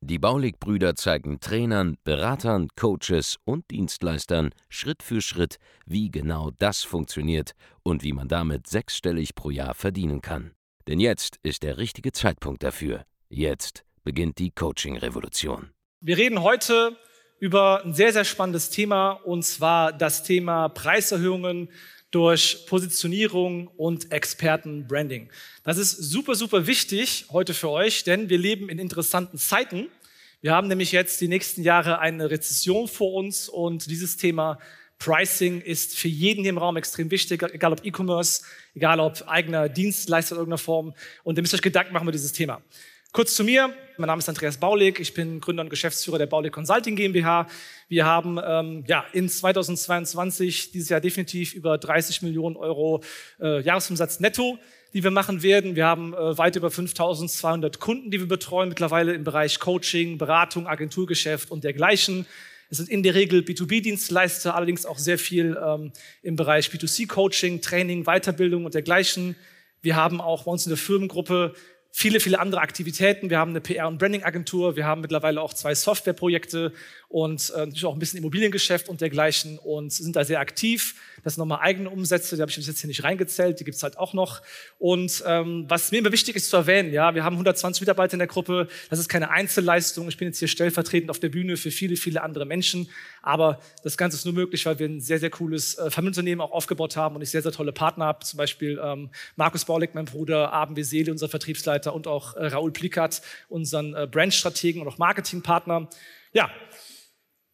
Die Baulig-Brüder zeigen Trainern, Beratern, Coaches und Dienstleistern Schritt für Schritt, wie genau das funktioniert und wie man damit sechsstellig pro Jahr verdienen kann. Denn jetzt ist der richtige Zeitpunkt dafür. Jetzt beginnt die Coaching-Revolution. Wir reden heute über ein sehr, sehr spannendes Thema und zwar das Thema Preiserhöhungen durch Positionierung und Expertenbranding. Das ist super, super wichtig heute für euch, denn wir leben in interessanten Zeiten. Wir haben nämlich jetzt die nächsten Jahre eine Rezession vor uns und dieses Thema Pricing ist für jeden hier im Raum extrem wichtig, egal ob E-Commerce, egal ob eigener Dienstleister in irgendeiner Form. Und ihr müsst euch Gedanken machen über dieses Thema. Kurz zu mir. Mein Name ist Andreas Baulig. Ich bin Gründer und Geschäftsführer der Baulig Consulting GmbH. Wir haben ähm, ja, in 2022 dieses Jahr definitiv über 30 Millionen Euro äh, Jahresumsatz netto, die wir machen werden. Wir haben äh, weit über 5200 Kunden, die wir betreuen mittlerweile im Bereich Coaching, Beratung, Agenturgeschäft und dergleichen. Es sind in der Regel B2B-Dienstleister, allerdings auch sehr viel ähm, im Bereich B2C-Coaching, Training, Weiterbildung und dergleichen. Wir haben auch bei uns in der Firmengruppe viele, viele andere Aktivitäten. Wir haben eine PR- und Branding-Agentur. Wir haben mittlerweile auch zwei Softwareprojekte und äh, natürlich auch ein bisschen Immobiliengeschäft und dergleichen und sind da sehr aktiv. Das sind nochmal eigene Umsätze, die habe ich jetzt hier nicht reingezählt, die gibt's halt auch noch. Und ähm, was mir immer wichtig ist zu erwähnen, ja, wir haben 120 Mitarbeiter in der Gruppe, das ist keine Einzelleistung. Ich bin jetzt hier stellvertretend auf der Bühne für viele, viele andere Menschen. Aber das Ganze ist nur möglich, weil wir ein sehr, sehr cooles äh, Familienunternehmen auch aufgebaut haben und ich sehr, sehr tolle Partner habe. Zum Beispiel ähm, Markus Baulig, mein Bruder, Abend Weseli, unser Vertriebsleiter und auch äh, Raoul Plikat, unseren äh, Brandstrategen und auch Marketingpartner. Ja,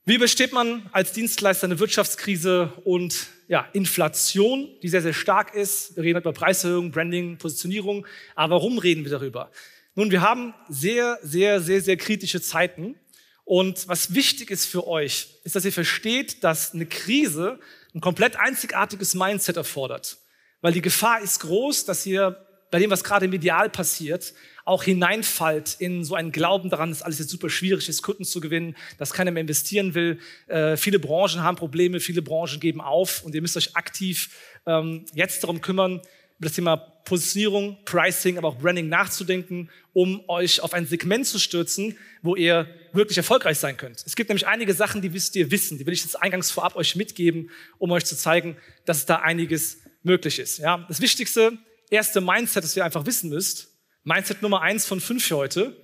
wie besteht man als Dienstleister eine Wirtschaftskrise und ja, Inflation, die sehr, sehr stark ist? Wir reden über Preiserhöhung, Branding, Positionierung. Aber warum reden wir darüber? Nun, wir haben sehr, sehr, sehr, sehr kritische Zeiten. Und was wichtig ist für euch, ist, dass ihr versteht, dass eine Krise ein komplett einzigartiges Mindset erfordert. Weil die Gefahr ist groß, dass ihr bei dem, was gerade medial passiert, auch hineinfallt in so einen Glauben daran, dass alles jetzt super schwierig ist, Kunden zu gewinnen, dass keiner mehr investieren will. Äh, viele Branchen haben Probleme, viele Branchen geben auf und ihr müsst euch aktiv ähm, jetzt darum kümmern, über das Thema Positionierung, Pricing, aber auch Branding nachzudenken, um euch auf ein Segment zu stürzen, wo ihr wirklich erfolgreich sein könnt. Es gibt nämlich einige Sachen, die wisst ihr wissen, die will ich jetzt eingangs vorab euch mitgeben, um euch zu zeigen, dass da einiges möglich ist. Ja, das Wichtigste, erste Mindset, das ihr einfach wissen müsst, Mindset Nummer eins von fünf für heute.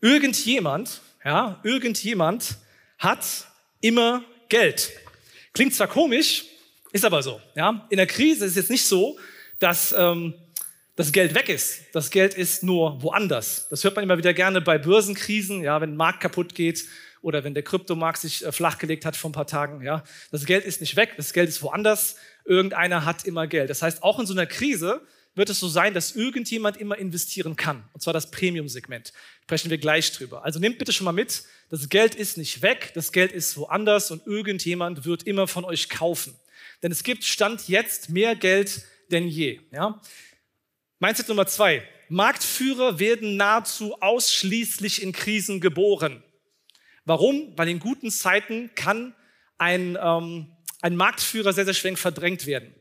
Irgendjemand, ja, irgendjemand hat immer Geld. Klingt zwar komisch, ist aber so. Ja, in der Krise ist es jetzt nicht so, dass ähm, das Geld weg ist. Das Geld ist nur woanders. Das hört man immer wieder gerne bei Börsenkrisen, ja, wenn ein Markt kaputt geht oder wenn der Kryptomarkt sich äh, flachgelegt hat vor ein paar Tagen. Ja, das Geld ist nicht weg, das Geld ist woanders. Irgendeiner hat immer Geld. Das heißt, auch in so einer Krise wird es so sein, dass irgendjemand immer investieren kann. Und zwar das Premium-Segment. Sprechen wir gleich drüber. Also nehmt bitte schon mal mit, das Geld ist nicht weg, das Geld ist woanders und irgendjemand wird immer von euch kaufen. Denn es gibt Stand jetzt mehr Geld denn je. Ja? Mindset Nummer zwei. Marktführer werden nahezu ausschließlich in Krisen geboren. Warum? Weil in guten Zeiten kann ein, ähm, ein Marktführer sehr, sehr schwer verdrängt werden.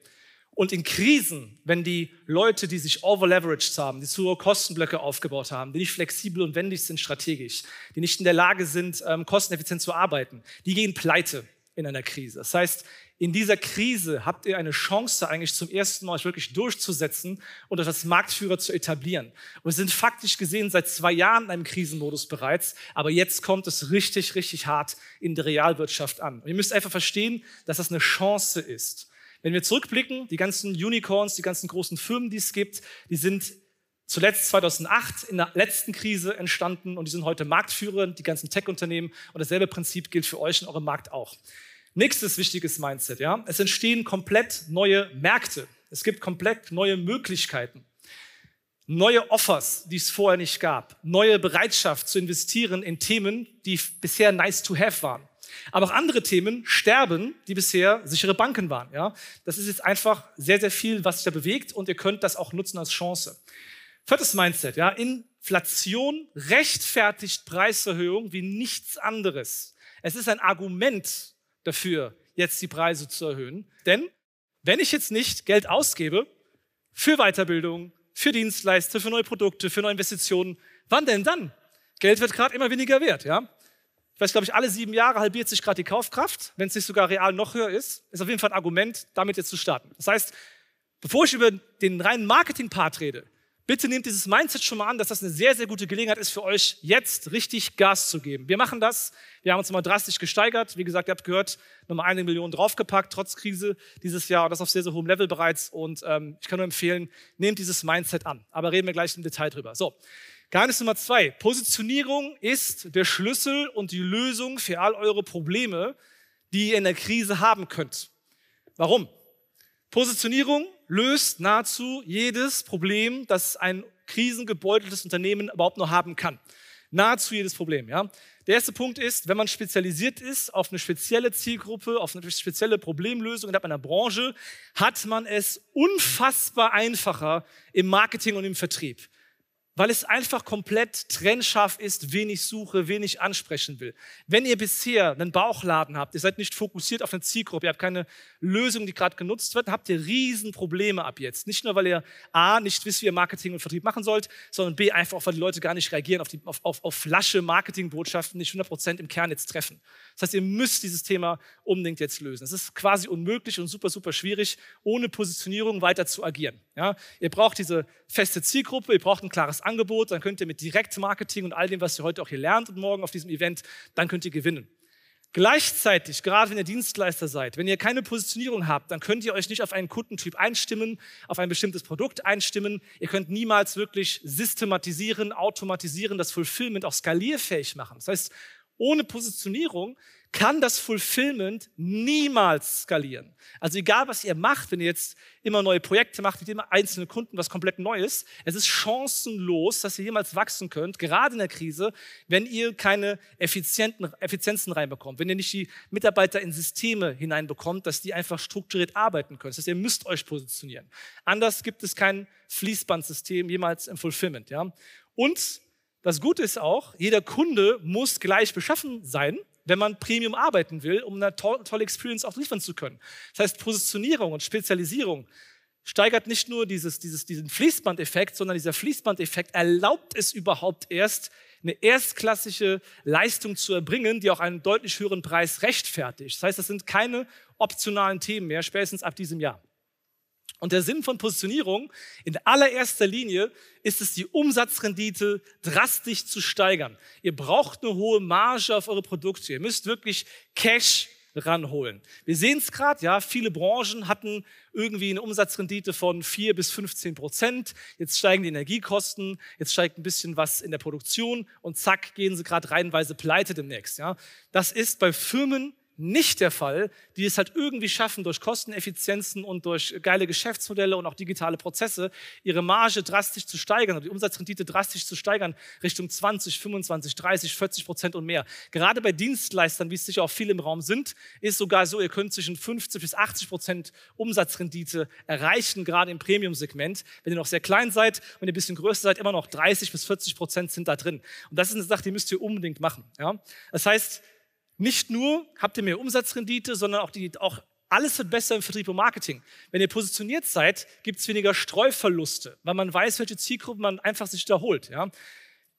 Und in Krisen, wenn die Leute, die sich overleveraged haben, die zu hohe Kostenblöcke aufgebaut haben, die nicht flexibel und wendig sind strategisch, die nicht in der Lage sind, ähm, kosteneffizient zu arbeiten, die gehen pleite in einer Krise. Das heißt, in dieser Krise habt ihr eine Chance, eigentlich zum ersten Mal euch wirklich durchzusetzen und euch als Marktführer zu etablieren. Und wir sind faktisch gesehen seit zwei Jahren in einem Krisenmodus bereits, aber jetzt kommt es richtig, richtig hart in der Realwirtschaft an. Und ihr müsst einfach verstehen, dass das eine Chance ist. Wenn wir zurückblicken, die ganzen Unicorns, die ganzen großen Firmen, die es gibt, die sind zuletzt 2008 in der letzten Krise entstanden und die sind heute Marktführer, die ganzen Tech-Unternehmen. Und dasselbe Prinzip gilt für euch in eurem Markt auch. Nächstes wichtiges Mindset, ja. Es entstehen komplett neue Märkte. Es gibt komplett neue Möglichkeiten. Neue Offers, die es vorher nicht gab. Neue Bereitschaft zu investieren in Themen, die bisher nice to have waren. Aber auch andere Themen sterben, die bisher sichere Banken waren. Ja? Das ist jetzt einfach sehr, sehr viel, was sich da bewegt und ihr könnt das auch nutzen als Chance. Viertes Mindset, ja, Inflation rechtfertigt Preiserhöhung wie nichts anderes. Es ist ein Argument dafür, jetzt die Preise zu erhöhen. Denn wenn ich jetzt nicht Geld ausgebe für Weiterbildung, für Dienstleister, für neue Produkte, für neue Investitionen, wann denn dann? Geld wird gerade immer weniger wert, ja? Ich weiß, glaube ich, alle sieben Jahre halbiert sich gerade die Kaufkraft. Wenn es nicht sogar real noch höher ist, ist auf jeden Fall ein Argument, damit jetzt zu starten. Das heißt, bevor ich über den reinen Marketing-Part rede, bitte nehmt dieses Mindset schon mal an, dass das eine sehr, sehr gute Gelegenheit ist für euch, jetzt richtig Gas zu geben. Wir machen das. Wir haben uns mal drastisch gesteigert. Wie gesagt, ihr habt gehört, nochmal eine Million draufgepackt, trotz Krise dieses Jahr. Und das auf sehr, sehr hohem Level bereits. Und ähm, ich kann nur empfehlen, nehmt dieses Mindset an. Aber reden wir gleich im Detail drüber. So. Geheimnis Nummer zwei. Positionierung ist der Schlüssel und die Lösung für all eure Probleme, die ihr in der Krise haben könnt. Warum? Positionierung löst nahezu jedes Problem, das ein krisengebeuteltes Unternehmen überhaupt nur haben kann. Nahezu jedes Problem, ja. Der erste Punkt ist, wenn man spezialisiert ist auf eine spezielle Zielgruppe, auf eine spezielle Problemlösung innerhalb einer Branche, hat man es unfassbar einfacher im Marketing und im Vertrieb weil es einfach komplett trennscharf ist, wen ich suche, wen ich ansprechen will. Wenn ihr bisher einen Bauchladen habt, ihr seid nicht fokussiert auf eine Zielgruppe, ihr habt keine Lösung, die gerade genutzt wird, habt ihr Riesenprobleme ab jetzt. Nicht nur, weil ihr A, nicht wisst, wie ihr Marketing und Vertrieb machen sollt, sondern B, einfach auch, weil die Leute gar nicht reagieren auf, die, auf, auf, auf Flasche Marketingbotschaften, nicht 100% im Kern jetzt treffen. Das heißt, ihr müsst dieses Thema unbedingt jetzt lösen. Es ist quasi unmöglich und super, super schwierig, ohne Positionierung weiter zu agieren. Ja? Ihr braucht diese feste Zielgruppe, ihr braucht ein klares Angebot, dann könnt ihr mit Direktmarketing und all dem, was ihr heute auch hier lernt und morgen auf diesem Event, dann könnt ihr gewinnen. Gleichzeitig, gerade wenn ihr Dienstleister seid, wenn ihr keine Positionierung habt, dann könnt ihr euch nicht auf einen Kundentyp einstimmen, auf ein bestimmtes Produkt einstimmen. Ihr könnt niemals wirklich systematisieren, automatisieren, das Fulfillment auch skalierfähig machen. Das heißt, ohne Positionierung kann das Fulfillment niemals skalieren. Also egal, was ihr macht, wenn ihr jetzt immer neue Projekte macht mit immer einzelnen Kunden, was komplett Neues, es ist chancenlos, dass ihr jemals wachsen könnt, gerade in der Krise, wenn ihr keine effizienten, Effizienzen reinbekommt, wenn ihr nicht die Mitarbeiter in Systeme hineinbekommt, dass die einfach strukturiert arbeiten können. Das heißt, ihr müsst euch positionieren. Anders gibt es kein Fließbandsystem jemals im Fulfillment. Ja? Und das Gute ist auch, jeder Kunde muss gleich beschaffen sein, wenn man Premium arbeiten will, um eine to tolle Experience auch liefern zu können. Das heißt, Positionierung und Spezialisierung steigert nicht nur dieses, dieses, diesen Fließbandeffekt, sondern dieser Fließbandeffekt erlaubt es überhaupt erst, eine erstklassige Leistung zu erbringen, die auch einen deutlich höheren Preis rechtfertigt. Das heißt, das sind keine optionalen Themen mehr, spätestens ab diesem Jahr. Und der Sinn von Positionierung in allererster Linie ist es, die Umsatzrendite drastisch zu steigern. Ihr braucht eine hohe Marge auf eure Produkte. Ihr müsst wirklich Cash ranholen. Wir sehen es gerade, ja, viele Branchen hatten irgendwie eine Umsatzrendite von 4 bis 15 Prozent. Jetzt steigen die Energiekosten, jetzt steigt ein bisschen was in der Produktion und zack, gehen sie gerade reihenweise pleite demnächst. Ja. Das ist bei Firmen nicht der Fall, die es halt irgendwie schaffen, durch Kosteneffizienzen und durch geile Geschäftsmodelle und auch digitale Prozesse, ihre Marge drastisch zu steigern oder die Umsatzrendite drastisch zu steigern, Richtung 20, 25, 30, 40 Prozent und mehr. Gerade bei Dienstleistern, wie es sicher auch viele im Raum sind, ist sogar so, ihr könnt zwischen 50 bis 80 Prozent Umsatzrendite erreichen, gerade im Premium-Segment. Wenn ihr noch sehr klein seid, wenn ihr ein bisschen größer seid, immer noch 30 bis 40 Prozent sind da drin. Und das ist eine Sache, die müsst ihr unbedingt machen. Ja? Das heißt, nicht nur habt ihr mehr Umsatzrendite, sondern auch, die, auch alles wird besser im Vertrieb und Marketing. Wenn ihr positioniert seid, gibt es weniger Streuverluste, weil man weiß, welche Zielgruppe man einfach sich wiederholt. Ja?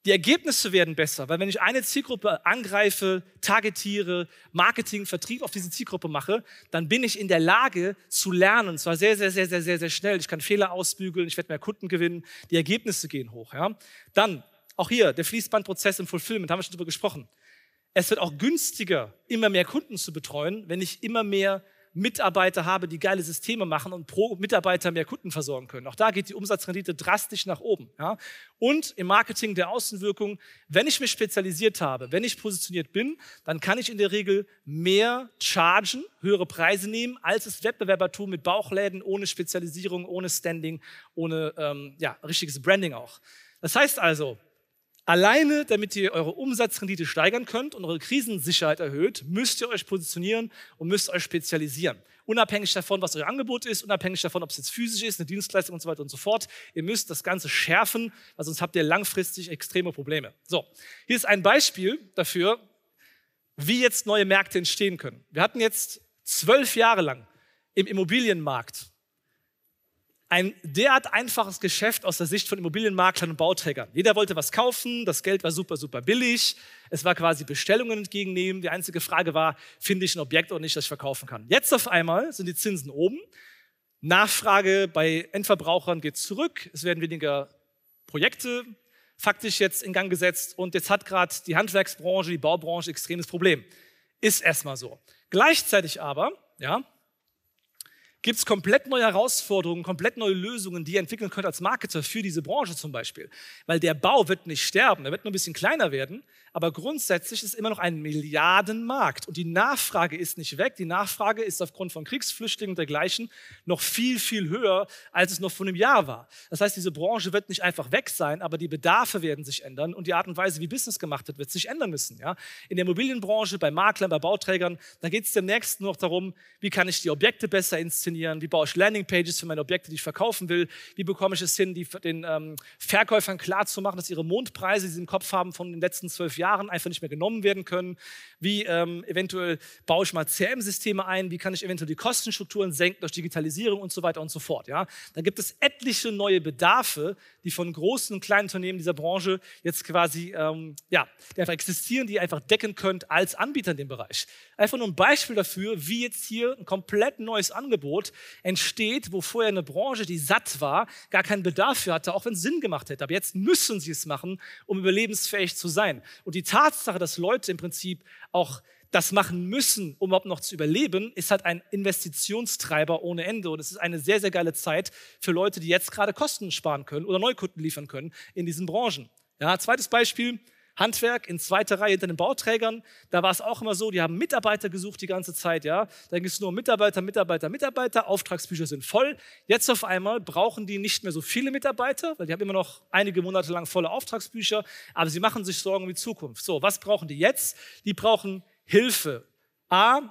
Die Ergebnisse werden besser, weil wenn ich eine Zielgruppe angreife, targetiere, Marketing, Vertrieb auf diese Zielgruppe mache, dann bin ich in der Lage zu lernen. Und zwar sehr, sehr, sehr, sehr, sehr, sehr schnell. Ich kann Fehler ausbügeln, ich werde mehr Kunden gewinnen, die Ergebnisse gehen hoch. Ja? Dann, auch hier, der Fließbandprozess im Fulfillment, haben wir schon darüber gesprochen. Es wird auch günstiger, immer mehr Kunden zu betreuen, wenn ich immer mehr Mitarbeiter habe, die geile Systeme machen und pro Mitarbeiter mehr Kunden versorgen können. Auch da geht die Umsatzrendite drastisch nach oben. Ja? Und im Marketing der Außenwirkung, wenn ich mich spezialisiert habe, wenn ich positioniert bin, dann kann ich in der Regel mehr chargen, höhere Preise nehmen, als es Wettbewerber tun mit Bauchläden, ohne Spezialisierung, ohne Standing, ohne ähm, ja, richtiges Branding auch. Das heißt also, Alleine, damit ihr eure Umsatzrendite steigern könnt und eure Krisensicherheit erhöht, müsst ihr euch positionieren und müsst euch spezialisieren. Unabhängig davon, was euer Angebot ist, unabhängig davon, ob es jetzt physisch ist, eine Dienstleistung und so weiter und so fort. Ihr müsst das Ganze schärfen, weil sonst habt ihr langfristig extreme Probleme. So, hier ist ein Beispiel dafür, wie jetzt neue Märkte entstehen können. Wir hatten jetzt zwölf Jahre lang im Immobilienmarkt ein derart einfaches Geschäft aus der Sicht von Immobilienmaklern und Bauträgern. Jeder wollte was kaufen, das Geld war super, super billig. Es war quasi Bestellungen entgegennehmen. Die einzige Frage war, finde ich ein Objekt oder nicht, das ich verkaufen kann. Jetzt auf einmal sind die Zinsen oben. Nachfrage bei Endverbrauchern geht zurück. Es werden weniger Projekte faktisch jetzt in Gang gesetzt. Und jetzt hat gerade die Handwerksbranche, die Baubranche extremes Problem. Ist erstmal so. Gleichzeitig aber, ja, gibt es komplett neue Herausforderungen, komplett neue Lösungen, die ihr entwickeln könnt als Marketer für diese Branche zum Beispiel. Weil der Bau wird nicht sterben, er wird nur ein bisschen kleiner werden, aber grundsätzlich ist immer noch ein Milliardenmarkt und die Nachfrage ist nicht weg. Die Nachfrage ist aufgrund von Kriegsflüchtlingen und dergleichen noch viel, viel höher, als es noch vor einem Jahr war. Das heißt, diese Branche wird nicht einfach weg sein, aber die Bedarfe werden sich ändern und die Art und Weise, wie Business gemacht wird, wird sich ändern müssen. Ja? In der Immobilienbranche, bei Maklern, bei Bauträgern, da geht es demnächst nur noch darum, wie kann ich die Objekte besser inszenieren, wie baue ich Landingpages für meine Objekte, die ich verkaufen will, wie bekomme ich es hin, die, den ähm, Verkäufern klarzumachen, dass ihre Mondpreise, die sie im Kopf haben von den letzten zwölf Jahren, einfach nicht mehr genommen werden können? Wie ähm, eventuell baue ich mal CRM-Systeme ein? Wie kann ich eventuell die Kostenstrukturen senken durch Digitalisierung und so weiter und so fort? Ja? Da gibt es etliche neue Bedarfe, die von großen und kleinen Unternehmen dieser Branche jetzt quasi ähm, ja, die einfach existieren, die ihr einfach decken könnt als Anbieter in dem Bereich. Einfach nur ein Beispiel dafür, wie jetzt hier ein komplett neues Angebot entsteht, wo vorher eine Branche, die satt war, gar keinen Bedarf für hatte, auch wenn es Sinn gemacht hätte. Aber jetzt müssen sie es machen, um überlebensfähig zu sein. Und die Tatsache, dass Leute im Prinzip auch das machen müssen, um überhaupt noch zu überleben, ist halt ein Investitionstreiber ohne Ende. Und es ist eine sehr, sehr geile Zeit für Leute, die jetzt gerade Kosten sparen können oder Neukunden liefern können in diesen Branchen. Ja, zweites Beispiel, Handwerk in zweiter Reihe hinter den Bauträgern. Da war es auch immer so, die haben Mitarbeiter gesucht die ganze Zeit. Ja, da ging es nur um Mitarbeiter, Mitarbeiter, Mitarbeiter. Auftragsbücher sind voll. Jetzt auf einmal brauchen die nicht mehr so viele Mitarbeiter, weil die haben immer noch einige Monate lang volle Auftragsbücher. Aber sie machen sich Sorgen um die Zukunft. So, was brauchen die jetzt? Die brauchen Hilfe. A,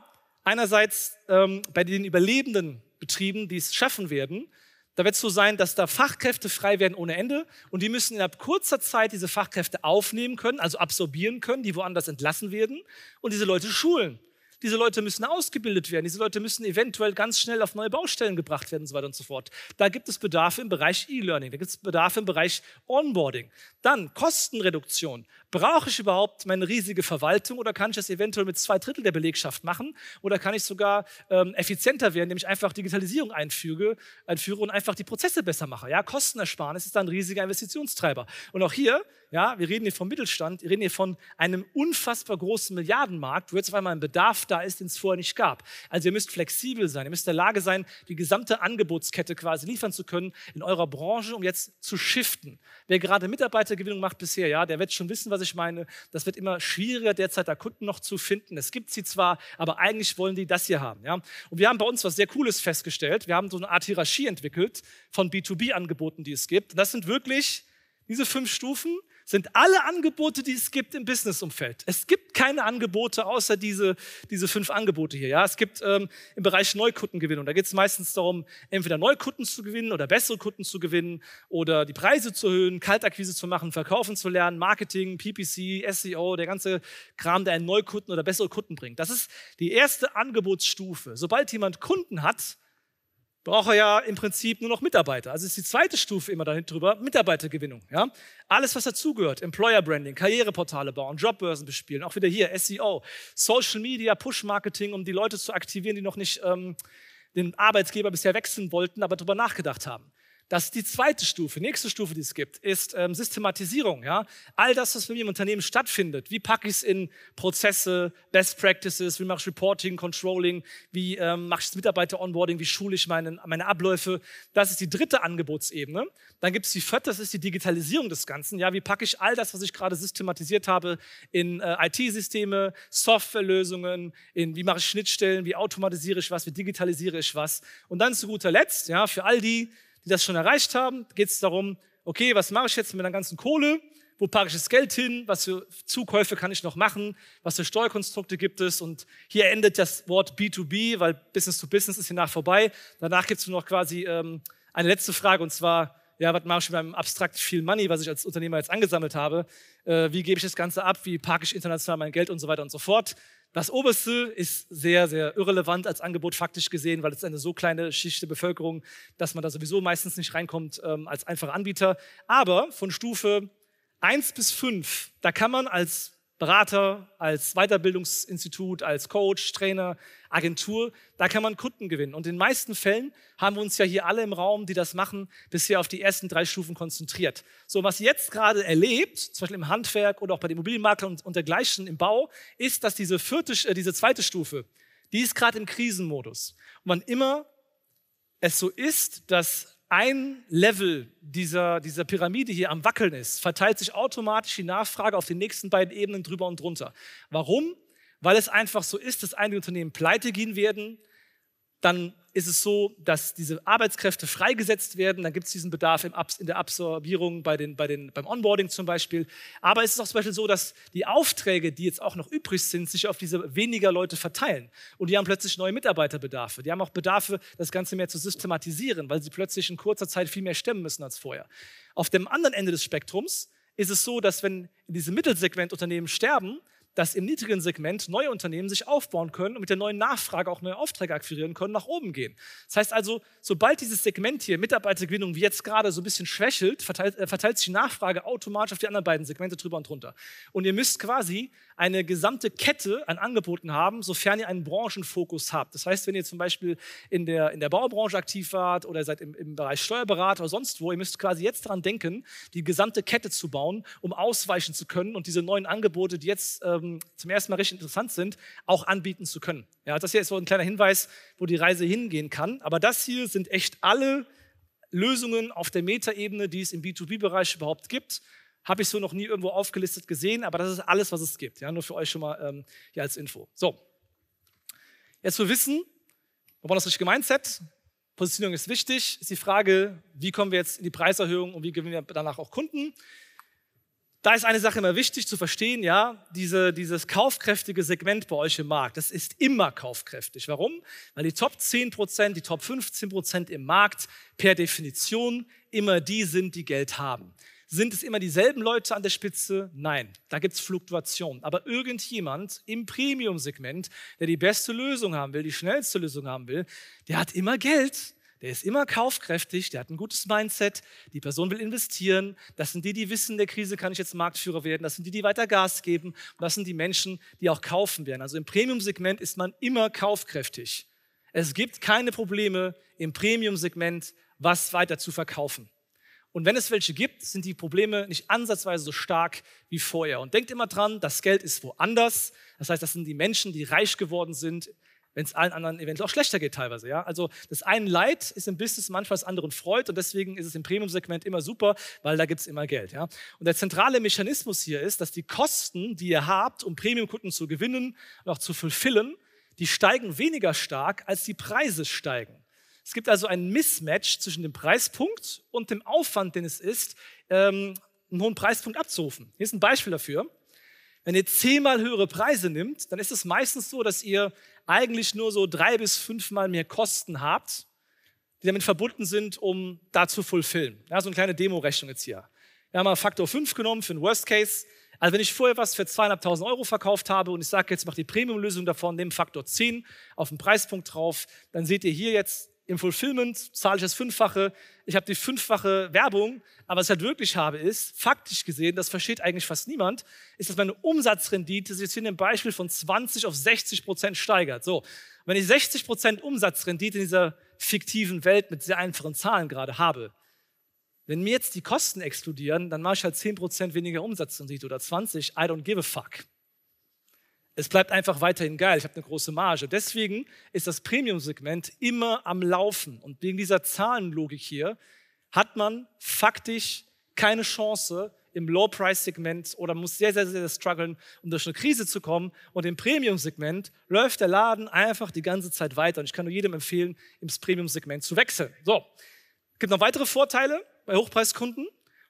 einerseits ähm, bei den überlebenden Betrieben, die es schaffen werden, da wird es so sein, dass da Fachkräfte frei werden ohne Ende und die müssen innerhalb kurzer Zeit diese Fachkräfte aufnehmen können, also absorbieren können, die woanders entlassen werden und diese Leute schulen. Diese Leute müssen ausgebildet werden. Diese Leute müssen eventuell ganz schnell auf neue Baustellen gebracht werden und so weiter und so fort. Da gibt es Bedarfe im Bereich E-Learning. Da gibt es Bedarfe im Bereich Onboarding. Dann Kostenreduktion. Brauche ich überhaupt meine riesige Verwaltung oder kann ich das eventuell mit zwei Drittel der Belegschaft machen? Oder kann ich sogar ähm, effizienter werden, indem ich einfach Digitalisierung einfüge, einführe und einfach die Prozesse besser mache? Ja, Kostenersparnis ist ein riesiger Investitionstreiber. Und auch hier ja, wir reden hier vom Mittelstand, wir reden hier von einem unfassbar großen Milliardenmarkt, wo jetzt auf einmal ein Bedarf da ist, den es vorher nicht gab. Also ihr müsst flexibel sein, ihr müsst in der Lage sein, die gesamte Angebotskette quasi liefern zu können in eurer Branche, um jetzt zu shiften. Wer gerade Mitarbeitergewinnung macht bisher, ja, der wird schon wissen, was ich meine. Das wird immer schwieriger, derzeit da Kunden noch zu finden. Es gibt sie zwar, aber eigentlich wollen die das hier haben. Ja. Und wir haben bei uns was sehr Cooles festgestellt. Wir haben so eine Art Hierarchie entwickelt von B2B-Angeboten, die es gibt. Das sind wirklich diese fünf Stufen sind alle Angebote, die es gibt im Businessumfeld. Es gibt keine Angebote außer diese, diese fünf Angebote hier. Ja? Es gibt ähm, im Bereich Neukundengewinnung, da geht es meistens darum, entweder Neukunden zu gewinnen oder bessere Kunden zu gewinnen oder die Preise zu erhöhen, Kaltakquise zu machen, verkaufen zu lernen, Marketing, PPC, SEO, der ganze Kram, der einen Neukunden oder bessere Kunden bringt. Das ist die erste Angebotsstufe. Sobald jemand Kunden hat, braucht er ja im Prinzip nur noch Mitarbeiter. Also ist die zweite Stufe immer dahin drüber, Mitarbeitergewinnung. Ja? Alles, was dazugehört, Employer Branding, Karriereportale bauen, Jobbörsen bespielen, auch wieder hier SEO, Social Media, Push-Marketing, um die Leute zu aktivieren, die noch nicht ähm, den Arbeitsgeber bisher wechseln wollten, aber darüber nachgedacht haben. Das ist die zweite Stufe. Nächste Stufe, die es gibt, ist ähm, Systematisierung. Ja? All das, was bei mir im Unternehmen stattfindet. Wie packe ich es in Prozesse, Best Practices, wie mache ich Reporting, Controlling, wie ähm, mache ich das Mitarbeiter-Onboarding, wie schule ich meine, meine Abläufe. Das ist die dritte Angebotsebene. Dann gibt es die vierte, das ist die Digitalisierung des Ganzen. Ja? Wie packe ich all das, was ich gerade systematisiert habe, in äh, IT-Systeme, Softwarelösungen, in wie mache ich Schnittstellen, wie automatisiere ich was, wie digitalisiere ich was. Und dann zu guter Letzt, ja, für all die, die das schon erreicht haben, geht es darum, okay, was mache ich jetzt mit der ganzen Kohle? wo packe ich das Geld hin, was für Zukäufe kann ich noch machen, was für Steuerkonstrukte gibt es. Und hier endet das Wort B2B, weil Business to Business ist hier nach vorbei. Danach gibt es nur noch quasi ähm, eine letzte Frage und zwar, ja, was mache ich mit meinem abstrakt viel Money, was ich als Unternehmer jetzt angesammelt habe? Äh, wie gebe ich das Ganze ab? Wie parke ich international mein Geld und so weiter und so fort? Das Oberste ist sehr, sehr irrelevant als Angebot faktisch gesehen, weil es eine so kleine Schicht der Bevölkerung, dass man da sowieso meistens nicht reinkommt ähm, als einfacher Anbieter. Aber von Stufe 1 bis 5, da kann man als Berater, als Weiterbildungsinstitut, als Coach, Trainer, Agentur, da kann man Kunden gewinnen. Und in den meisten Fällen haben wir uns ja hier alle im Raum, die das machen, bisher auf die ersten drei Stufen konzentriert. So, was jetzt gerade erlebt, zum Beispiel im Handwerk oder auch bei den Immobilienmaklern und, und dergleichen im Bau, ist, dass diese, vierte, äh, diese zweite Stufe, die ist gerade im Krisenmodus. Und wann immer es so ist, dass ein Level dieser, dieser Pyramide hier am Wackeln ist, verteilt sich automatisch die Nachfrage auf den nächsten beiden Ebenen drüber und drunter. Warum? Weil es einfach so ist, dass einige Unternehmen pleite gehen werden, dann ist es so, dass diese Arbeitskräfte freigesetzt werden. Dann gibt es diesen Bedarf in der Absorbierung bei den, bei den, beim Onboarding zum Beispiel. Aber es ist auch zum Beispiel so, dass die Aufträge, die jetzt auch noch übrig sind, sich auf diese weniger Leute verteilen. Und die haben plötzlich neue Mitarbeiterbedarfe. Die haben auch Bedarfe, das Ganze mehr zu systematisieren, weil sie plötzlich in kurzer Zeit viel mehr stemmen müssen als vorher. Auf dem anderen Ende des Spektrums ist es so, dass wenn in diesem Mittelsegment Unternehmen sterben, dass im niedrigen Segment neue Unternehmen sich aufbauen können und mit der neuen Nachfrage auch neue Aufträge akquirieren können, nach oben gehen. Das heißt also, sobald dieses Segment hier Mitarbeitergewinnung wie jetzt gerade so ein bisschen schwächelt, verteilt, äh, verteilt sich die Nachfrage automatisch auf die anderen beiden Segmente drüber und drunter. Und ihr müsst quasi eine gesamte Kette an Angeboten haben, sofern ihr einen Branchenfokus habt. Das heißt, wenn ihr zum Beispiel in der, in der Baubranche aktiv wart oder seid im, im Bereich Steuerberater oder sonst wo, ihr müsst quasi jetzt daran denken, die gesamte Kette zu bauen, um ausweichen zu können und diese neuen Angebote, die jetzt ähm, ähm, zum ersten Mal richtig interessant sind, auch anbieten zu können. Ja, das hier ist so ein kleiner Hinweis, wo die Reise hingehen kann. Aber das hier sind echt alle Lösungen auf der Metaebene, die es im B2B-Bereich überhaupt gibt. Habe ich so noch nie irgendwo aufgelistet gesehen, aber das ist alles, was es gibt. Ja, nur für euch schon mal ähm, hier als Info. So, jetzt wir wissen, wir brauchen das richtige Mindset. Positionierung ist wichtig. Ist die Frage, wie kommen wir jetzt in die Preiserhöhung und wie gewinnen wir danach auch Kunden? Da ist eine Sache immer wichtig zu verstehen, ja, diese, dieses kaufkräftige Segment bei euch im Markt, das ist immer kaufkräftig. Warum? Weil die Top 10 Prozent, die Top 15 Prozent im Markt per Definition immer die sind, die Geld haben. Sind es immer dieselben Leute an der Spitze? Nein, da gibt es Fluktuationen. Aber irgendjemand im Premium-Segment, der die beste Lösung haben will, die schnellste Lösung haben will, der hat immer Geld der ist immer kaufkräftig, der hat ein gutes Mindset, die Person will investieren. Das sind die, die wissen, in der Krise kann ich jetzt Marktführer werden. Das sind die, die weiter Gas geben. Und das sind die Menschen, die auch kaufen werden. Also im Premium-Segment ist man immer kaufkräftig. Es gibt keine Probleme im Premium-Segment, was weiter zu verkaufen. Und wenn es welche gibt, sind die Probleme nicht ansatzweise so stark wie vorher. Und denkt immer dran, das Geld ist woanders. Das heißt, das sind die Menschen, die reich geworden sind wenn es allen anderen eventuell auch schlechter geht teilweise. Ja? Also das eine Leid ist im Business manchmal das anderen Freud und deswegen ist es im Premium-Segment immer super, weil da gibt es immer Geld. Ja? Und der zentrale Mechanismus hier ist, dass die Kosten, die ihr habt, um Premium-Kunden zu gewinnen und auch zu fulfillen, die steigen weniger stark, als die Preise steigen. Es gibt also ein Mismatch zwischen dem Preispunkt und dem Aufwand, den es ist, ähm, einen hohen Preispunkt abzurufen. Hier ist ein Beispiel dafür. Wenn ihr zehnmal höhere Preise nimmt, dann ist es meistens so, dass ihr eigentlich nur so drei bis fünfmal mehr Kosten habt, die damit verbunden sind, um da zu fulfillen. Ja, so eine kleine Demo-Rechnung jetzt hier. Wir haben mal Faktor 5 genommen für den Worst Case. Also wenn ich vorher was für 2.500 Euro verkauft habe und ich sage jetzt, mach die Premium-Lösung davon, nehme Faktor 10 auf den Preispunkt drauf, dann seht ihr hier jetzt im Fulfillment zahle ich das Fünffache, ich habe die fünffache Werbung, aber was ich halt wirklich habe ist, faktisch gesehen, das versteht eigentlich fast niemand, ist, dass meine Umsatzrendite sich jetzt hier in dem Beispiel von 20 auf 60 Prozent steigert. So, wenn ich 60 Prozent Umsatzrendite in dieser fiktiven Welt mit sehr einfachen Zahlen gerade habe, wenn mir jetzt die Kosten explodieren, dann mache ich halt 10 Prozent weniger Umsatzrendite oder 20, I don't give a fuck es bleibt einfach weiterhin geil. Ich habe eine große Marge. Deswegen ist das Premium-Segment immer am Laufen. Und wegen dieser Zahlenlogik hier hat man faktisch keine Chance im Low-Price-Segment oder muss sehr, sehr, sehr strugglen, um durch eine Krise zu kommen. Und im Premium-Segment läuft der Laden einfach die ganze Zeit weiter. Und ich kann nur jedem empfehlen, ins Premium-Segment zu wechseln. So, es gibt noch weitere Vorteile bei Hochpreiskunden.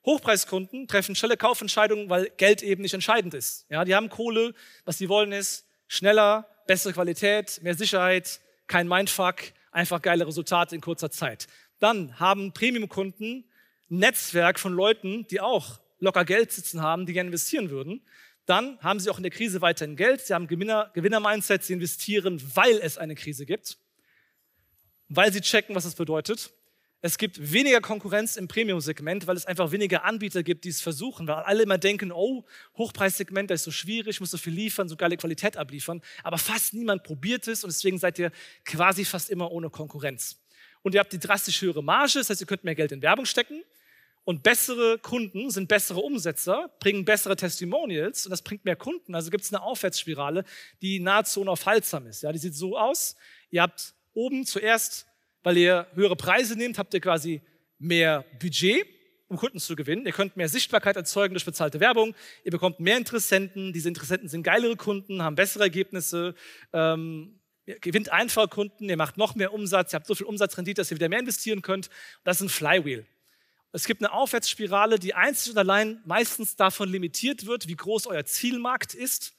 Hochpreiskunden treffen schnelle Kaufentscheidungen, weil Geld eben nicht entscheidend ist. Ja, die haben Kohle, was sie wollen ist schneller, bessere Qualität, mehr Sicherheit, kein Mindfuck, einfach geile Resultate in kurzer Zeit. Dann haben Premium-Kunden ein Netzwerk von Leuten, die auch locker Geld sitzen haben, die gerne investieren würden. Dann haben sie auch in der Krise weiterhin Geld. Sie haben Gewinner, Gewinner-Mindset. Sie investieren, weil es eine Krise gibt. Weil sie checken, was das bedeutet. Es gibt weniger Konkurrenz im Premium-Segment, weil es einfach weniger Anbieter gibt, die es versuchen, weil alle immer denken, oh, Hochpreissegment, das ist so schwierig, muss so viel liefern, so geile Qualität abliefern. Aber fast niemand probiert es und deswegen seid ihr quasi fast immer ohne Konkurrenz. Und ihr habt die drastisch höhere Marge, das heißt, ihr könnt mehr Geld in Werbung stecken. Und bessere Kunden sind bessere Umsetzer, bringen bessere Testimonials und das bringt mehr Kunden. Also gibt es eine Aufwärtsspirale, die nahezu unaufhaltsam ist. Ja, die sieht so aus. Ihr habt oben zuerst weil ihr höhere Preise nehmt, habt ihr quasi mehr Budget, um Kunden zu gewinnen. Ihr könnt mehr Sichtbarkeit erzeugen durch bezahlte Werbung. Ihr bekommt mehr Interessenten. Diese Interessenten sind geilere Kunden, haben bessere Ergebnisse. Ähm, ihr gewinnt einfache Kunden. Ihr macht noch mehr Umsatz. Ihr habt so viel Umsatzrendite, dass ihr wieder mehr investieren könnt. Das ist ein Flywheel. Es gibt eine Aufwärtsspirale, die einzig und allein meistens davon limitiert wird, wie groß euer Zielmarkt ist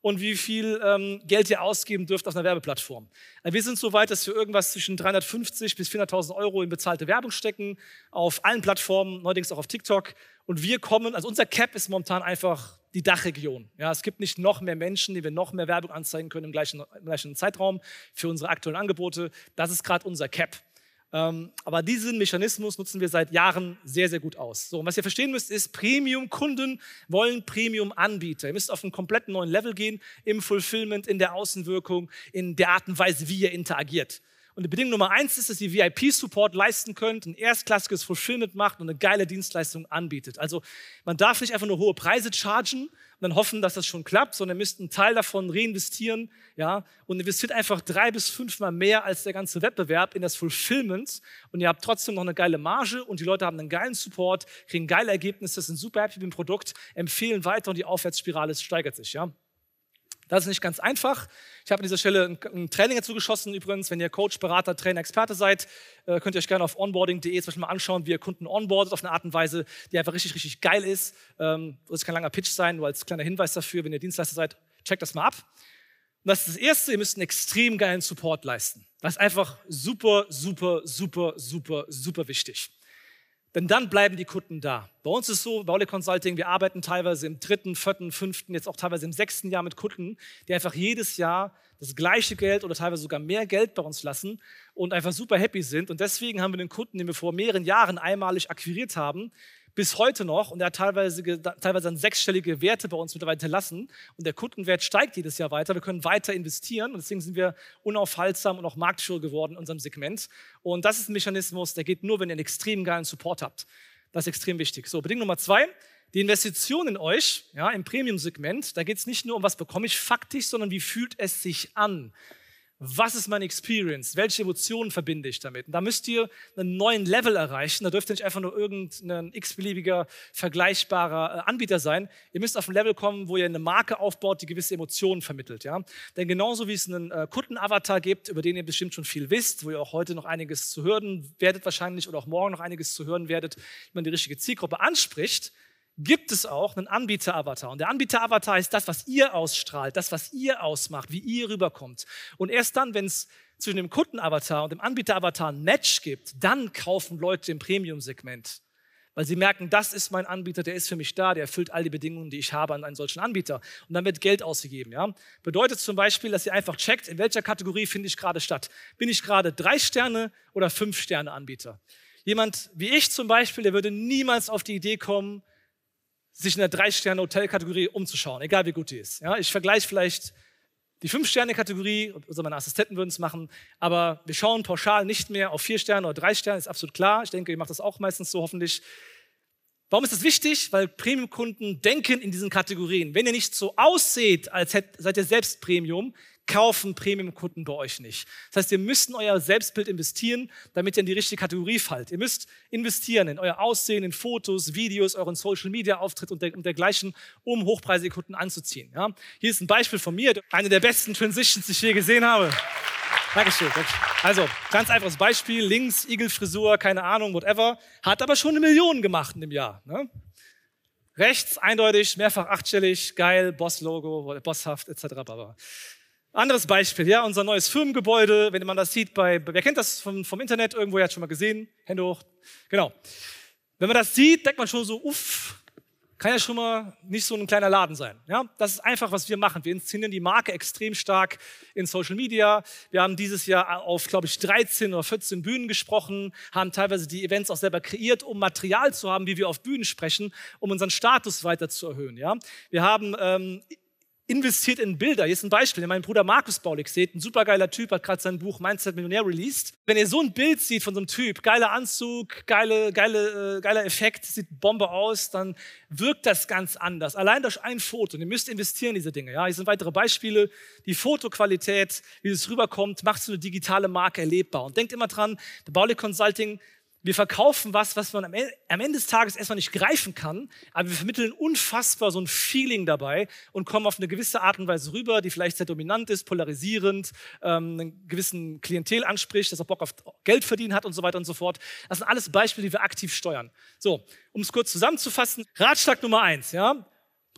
und wie viel ähm, Geld ihr ausgeben dürft auf einer Werbeplattform. Also wir sind so weit, dass wir irgendwas zwischen 350 bis 400.000 Euro in bezahlte Werbung stecken, auf allen Plattformen, neuerdings auch auf TikTok. Und wir kommen, also unser Cap ist momentan einfach die Dachregion. Ja, es gibt nicht noch mehr Menschen, die wir noch mehr Werbung anzeigen können im gleichen, im gleichen Zeitraum für unsere aktuellen Angebote. Das ist gerade unser Cap. Ähm, aber diesen Mechanismus nutzen wir seit Jahren sehr, sehr gut aus. So, und was ihr verstehen müsst, ist, Premium-Kunden wollen Premium-Anbieter. Ihr müsst auf einen komplett neuen Level gehen im Fulfillment, in der Außenwirkung, in der Art und Weise, wie ihr interagiert. Und die Bedingung Nummer eins ist, dass ihr VIP-Support leisten könnt, ein erstklassiges Fulfillment macht und eine geile Dienstleistung anbietet. Also man darf nicht einfach nur hohe Preise chargen, und dann hoffen, dass das schon klappt, sondern ihr müsst einen Teil davon reinvestieren, ja, und investiert einfach drei bis fünfmal mehr als der ganze Wettbewerb in das Fulfillment und ihr habt trotzdem noch eine geile Marge und die Leute haben einen geilen Support, kriegen geile Ergebnisse, sind super happy mit dem Produkt, empfehlen weiter und die Aufwärtsspirale steigert sich, ja. Das ist nicht ganz einfach. Ich habe an dieser Stelle ein, Training dazu geschossen übrigens. Wenn ihr Coach, Berater, Trainer, Experte seid, äh, könnt ihr euch gerne auf onboarding.de zum Beispiel mal anschauen, wie ihr Kunden onboardet auf eine Art und Weise, die einfach richtig, richtig geil ist. Ähm, das kann ein langer Pitch sein, nur als kleiner Hinweis dafür, wenn ihr Dienstleister seid, checkt das mal ab. Und das ist das Erste, ihr müsst einen extrem geilen Support leisten. Das ist einfach super, super, super, super, super wichtig. Denn dann bleiben die Kunden da. Bei uns ist so, bei Ole Consulting, wir arbeiten teilweise im dritten, vierten, fünften, jetzt auch teilweise im sechsten Jahr mit Kunden, die einfach jedes Jahr das gleiche Geld oder teilweise sogar mehr Geld bei uns lassen und einfach super happy sind. Und deswegen haben wir den Kunden, den wir vor mehreren Jahren einmalig akquiriert haben, bis heute noch und er hat teilweise, teilweise dann sechsstellige Werte bei uns mittlerweile hinterlassen und der Kundenwert steigt jedes Jahr weiter. Wir können weiter investieren und deswegen sind wir unaufhaltsam und auch Marktführer geworden in unserem Segment. Und das ist ein Mechanismus, der geht nur, wenn ihr einen extrem geilen Support habt. Das ist extrem wichtig. So, Bedingung Nummer zwei. Die Investition in euch, ja, im Premium-Segment, da geht es nicht nur um, was bekomme ich faktisch, sondern wie fühlt es sich an? Was ist meine Experience? Welche Emotionen verbinde ich damit? Und da müsst ihr einen neuen Level erreichen. Da dürft ihr nicht einfach nur irgendein x-beliebiger, vergleichbarer äh, Anbieter sein. Ihr müsst auf ein Level kommen, wo ihr eine Marke aufbaut, die gewisse Emotionen vermittelt. Ja? Denn genauso wie es einen äh, Kundenavatar gibt, über den ihr bestimmt schon viel wisst, wo ihr auch heute noch einiges zu hören werdet wahrscheinlich oder auch morgen noch einiges zu hören werdet, wie man die richtige Zielgruppe anspricht, gibt es auch einen Anbieter-Avatar. Und der Anbieter-Avatar ist das, was ihr ausstrahlt, das, was ihr ausmacht, wie ihr rüberkommt. Und erst dann, wenn es zwischen dem Kunden-Avatar und dem Anbieter-Avatar ein Match gibt, dann kaufen Leute im Premium-Segment. Weil sie merken, das ist mein Anbieter, der ist für mich da, der erfüllt all die Bedingungen, die ich habe an einen solchen Anbieter. Und dann wird Geld ausgegeben. Ja? Bedeutet zum Beispiel, dass ihr einfach checkt, in welcher Kategorie finde ich gerade statt. Bin ich gerade drei Sterne oder fünf Sterne Anbieter? Jemand wie ich zum Beispiel, der würde niemals auf die Idee kommen, sich in der Drei-Sterne-Hotel-Kategorie umzuschauen, egal wie gut die ist. Ja, ich vergleiche vielleicht die Fünf-Sterne-Kategorie, also meine Assistenten würden es machen, aber wir schauen pauschal nicht mehr auf vier Sterne oder drei Sterne, ist absolut klar. Ich denke, ihr macht das auch meistens so hoffentlich. Warum ist das wichtig? Weil Premium-Kunden denken in diesen Kategorien. Wenn ihr nicht so ausseht, als seid ihr selbst Premium, kaufen Premium-Kunden bei euch nicht. Das heißt, ihr müsst in euer Selbstbild investieren, damit ihr in die richtige Kategorie fallt. Ihr müsst investieren in euer Aussehen, in Fotos, Videos, euren Social-Media-Auftritt und, der, und, dergleichen, um hochpreisige Kunden anzuziehen. Ja? Hier ist ein Beispiel von mir, eine der besten Transitions, die ich je gesehen habe. Dankeschön. Also, ganz einfaches Beispiel. Links, Igelfrisur, keine Ahnung, whatever. Hat aber schon eine Million gemacht in dem Jahr. Ne? Rechts, eindeutig, mehrfach achtstellig, geil, Boss-Logo, bosshaft, etc. Anderes Beispiel, ja, unser neues Firmengebäude, wenn man das sieht bei, wer kennt das vom, vom Internet, irgendwo, ihr hat schon mal gesehen, Hände hoch, genau. Wenn man das sieht, denkt man schon so, uff, kann ja schon mal nicht so ein kleiner Laden sein. Ja, das ist einfach, was wir machen. Wir inszenieren die Marke extrem stark in Social Media. Wir haben dieses Jahr auf, glaube ich, 13 oder 14 Bühnen gesprochen, haben teilweise die Events auch selber kreiert, um Material zu haben, wie wir auf Bühnen sprechen, um unseren Status weiter zu erhöhen. Ja, wir haben ähm, investiert in Bilder. Hier ist ein Beispiel. Mein Bruder Markus Baulig seht, ein supergeiler Typ, hat gerade sein Buch Mindset Millionär released. Wenn ihr so ein Bild seht von so einem Typ, geiler Anzug, geile, geile, äh, geiler Effekt, sieht Bombe aus, dann wirkt das ganz anders. Allein durch ein Foto. Und ihr müsst investieren in diese Dinge. Ja, hier sind weitere Beispiele. Die Fotoqualität, wie es rüberkommt, macht so eine digitale Marke erlebbar. Und denkt immer dran, der Baulig Consulting wir verkaufen was, was man am Ende des Tages erstmal nicht greifen kann, aber wir vermitteln unfassbar so ein Feeling dabei und kommen auf eine gewisse Art und Weise rüber, die vielleicht sehr dominant ist, polarisierend, ähm, einen gewissen Klientel anspricht, das auch Bock auf Geld verdienen hat und so weiter und so fort. Das sind alles Beispiele, die wir aktiv steuern. So, um es kurz zusammenzufassen, Ratschlag Nummer eins, ja,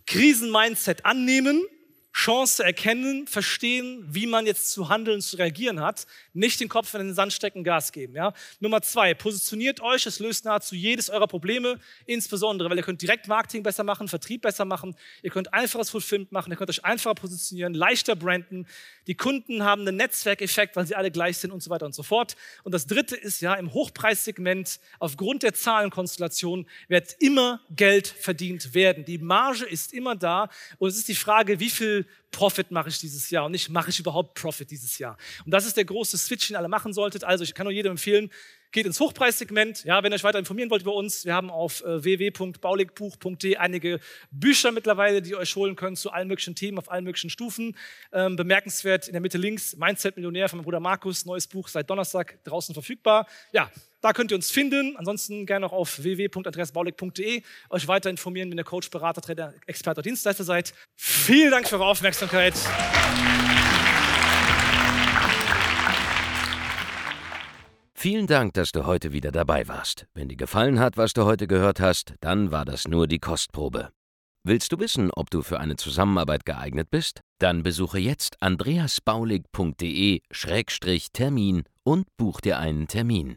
Krisenmindset annehmen, Chance erkennen, verstehen, wie man jetzt zu handeln, zu reagieren hat. Nicht den Kopf in den Sand stecken, Gas geben. Ja? Nummer zwei, positioniert euch, es löst nahezu jedes eurer Probleme, insbesondere, weil ihr könnt direkt Marketing besser machen, Vertrieb besser machen, ihr könnt einfaches Fulfillment machen, ihr könnt euch einfacher positionieren, leichter branden. Die Kunden haben einen Netzwerkeffekt, weil sie alle gleich sind und so weiter und so fort. Und das dritte ist ja, im Hochpreissegment, aufgrund der Zahlenkonstellation, wird immer Geld verdient werden. Die Marge ist immer da und es ist die Frage, wie viel Profit mache ich dieses Jahr und nicht mache ich überhaupt Profit dieses Jahr. Und das ist der große Switch, den alle machen solltet. Also ich kann nur jedem empfehlen, geht ins Hochpreissegment. Ja, wenn ihr euch weiter informieren wollt über uns, wir haben auf äh, www.bauligbuch.de einige Bücher mittlerweile, die ihr euch holen könnt zu allen möglichen Themen auf allen möglichen Stufen. Ähm, bemerkenswert in der Mitte links Mindset Millionär von meinem Bruder Markus, neues Buch seit Donnerstag draußen verfügbar. Ja, da könnt ihr uns finden. Ansonsten gerne noch auf www.andreasbaulig.de euch weiter informieren, wenn ihr Coach, Berater, Trainer, Experte oder Dienstleister seid. Vielen Dank für eure Aufmerksamkeit. Vielen Dank, dass du heute wieder dabei warst. Wenn dir gefallen hat, was du heute gehört hast, dann war das nur die Kostprobe. Willst du wissen, ob du für eine Zusammenarbeit geeignet bist? Dann besuche jetzt andreasbaulig.de-termin und buch dir einen Termin.